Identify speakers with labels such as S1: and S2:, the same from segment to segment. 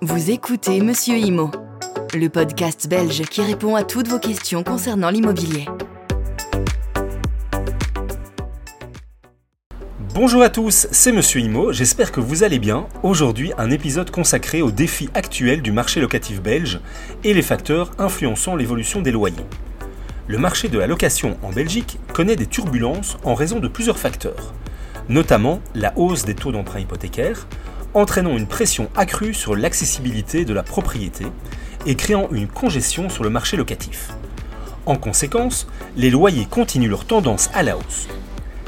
S1: Vous écoutez Monsieur Imo, le podcast belge qui répond à toutes vos questions concernant l'immobilier.
S2: Bonjour à tous, c'est Monsieur Imo, j'espère que vous allez bien. Aujourd'hui, un épisode consacré aux défis actuels du marché locatif belge et les facteurs influençant l'évolution des loyers. Le marché de la location en Belgique connaît des turbulences en raison de plusieurs facteurs, notamment la hausse des taux d'emprunt hypothécaires, entraînant une pression accrue sur l'accessibilité de la propriété et créant une congestion sur le marché locatif. En conséquence, les loyers continuent leur tendance à la hausse.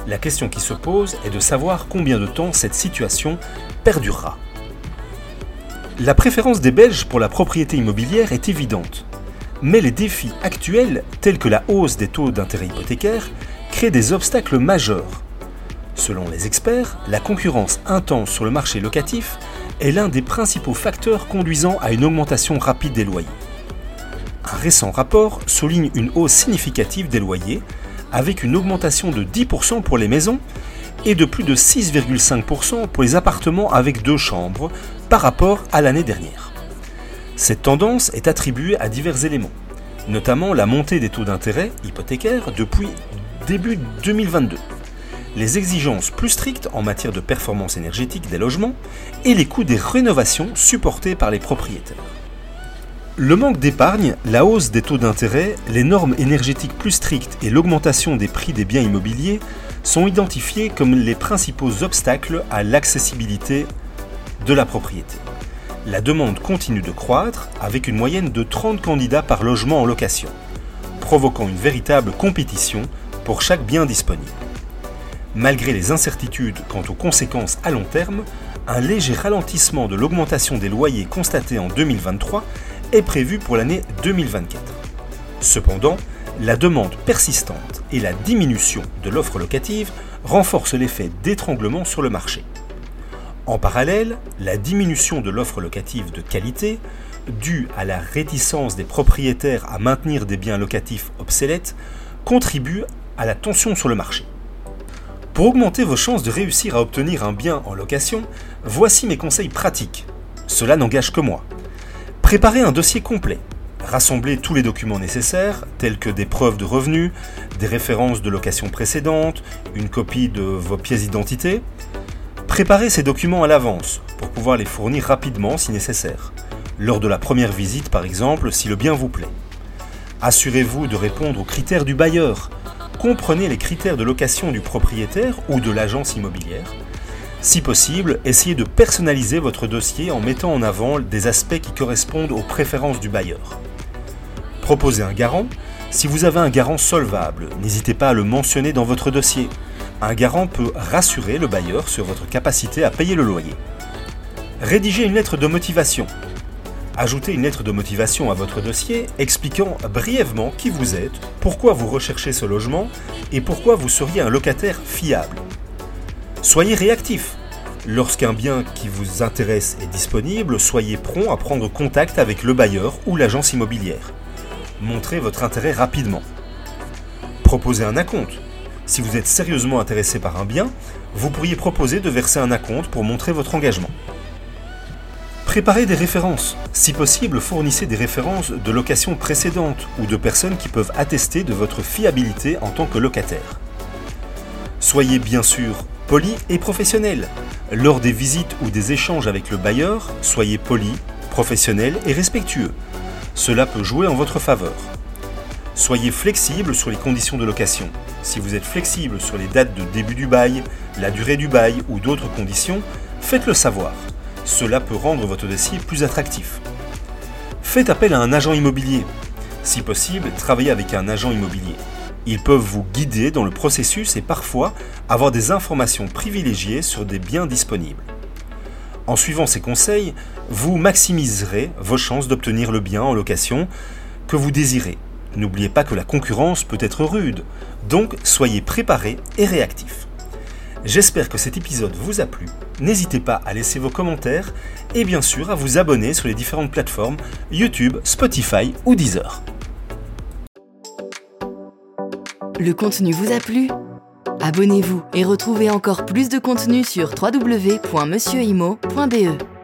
S2: La question qui se pose est de savoir combien de temps cette situation perdurera. La préférence des Belges pour la propriété immobilière est évidente, mais les défis actuels, tels que la hausse des taux d'intérêt hypothécaires, créent des obstacles majeurs Selon les experts, la concurrence intense sur le marché locatif est l'un des principaux facteurs conduisant à une augmentation rapide des loyers. Un récent rapport souligne une hausse significative des loyers, avec une augmentation de 10% pour les maisons et de plus de 6,5% pour les appartements avec deux chambres par rapport à l'année dernière. Cette tendance est attribuée à divers éléments, notamment la montée des taux d'intérêt hypothécaires depuis début 2022 les exigences plus strictes en matière de performance énergétique des logements et les coûts des rénovations supportés par les propriétaires. Le manque d'épargne, la hausse des taux d'intérêt, les normes énergétiques plus strictes et l'augmentation des prix des biens immobiliers sont identifiés comme les principaux obstacles à l'accessibilité de la propriété. La demande continue de croître avec une moyenne de 30 candidats par logement en location, provoquant une véritable compétition pour chaque bien disponible. Malgré les incertitudes quant aux conséquences à long terme, un léger ralentissement de l'augmentation des loyers constaté en 2023 est prévu pour l'année 2024. Cependant, la demande persistante et la diminution de l'offre locative renforcent l'effet d'étranglement sur le marché. En parallèle, la diminution de l'offre locative de qualité, due à la réticence des propriétaires à maintenir des biens locatifs obsolètes, contribue à la tension sur le marché. Pour augmenter vos chances de réussir à obtenir un bien en location, voici mes conseils pratiques. Cela n'engage que moi. Préparez un dossier complet. Rassemblez tous les documents nécessaires, tels que des preuves de revenus, des références de location précédentes, une copie de vos pièces d'identité. Préparez ces documents à l'avance pour pouvoir les fournir rapidement si nécessaire, lors de la première visite par exemple si le bien vous plaît. Assurez-vous de répondre aux critères du bailleur, comprenez les critères de location du propriétaire ou de l'agence immobilière. Si possible, essayez de personnaliser votre dossier en mettant en avant des aspects qui correspondent aux préférences du bailleur. Proposez un garant. Si vous avez un garant solvable, n'hésitez pas à le mentionner dans votre dossier. Un garant peut rassurer le bailleur sur votre capacité à payer le loyer. Rédigez une lettre de motivation. Ajoutez une lettre de motivation à votre dossier expliquant brièvement qui vous êtes, pourquoi vous recherchez ce logement et pourquoi vous seriez un locataire fiable. Soyez réactif. Lorsqu'un bien qui vous intéresse est disponible, soyez prompt à prendre contact avec le bailleur ou l'agence immobilière. Montrez votre intérêt rapidement. Proposez un acompte. Si vous êtes sérieusement intéressé par un bien, vous pourriez proposer de verser un acompte pour montrer votre engagement. Préparez des références. Si possible, fournissez des références de location précédentes ou de personnes qui peuvent attester de votre fiabilité en tant que locataire. Soyez bien sûr poli et professionnel. Lors des visites ou des échanges avec le bailleur, soyez poli, professionnel et respectueux. Cela peut jouer en votre faveur. Soyez flexible sur les conditions de location. Si vous êtes flexible sur les dates de début du bail, la durée du bail ou d'autres conditions, faites-le savoir. Cela peut rendre votre dossier plus attractif. Faites appel à un agent immobilier. Si possible, travaillez avec un agent immobilier. Ils peuvent vous guider dans le processus et parfois avoir des informations privilégiées sur des biens disponibles. En suivant ces conseils, vous maximiserez vos chances d'obtenir le bien en location que vous désirez. N'oubliez pas que la concurrence peut être rude, donc soyez préparé et réactif. J'espère que cet épisode vous a plu. N'hésitez pas à laisser vos commentaires et bien sûr à vous abonner sur les différentes plateformes YouTube, Spotify ou Deezer.
S1: Le contenu vous a plu? Abonnez-vous et retrouvez encore plus de contenu sur www.monsieurimo.be.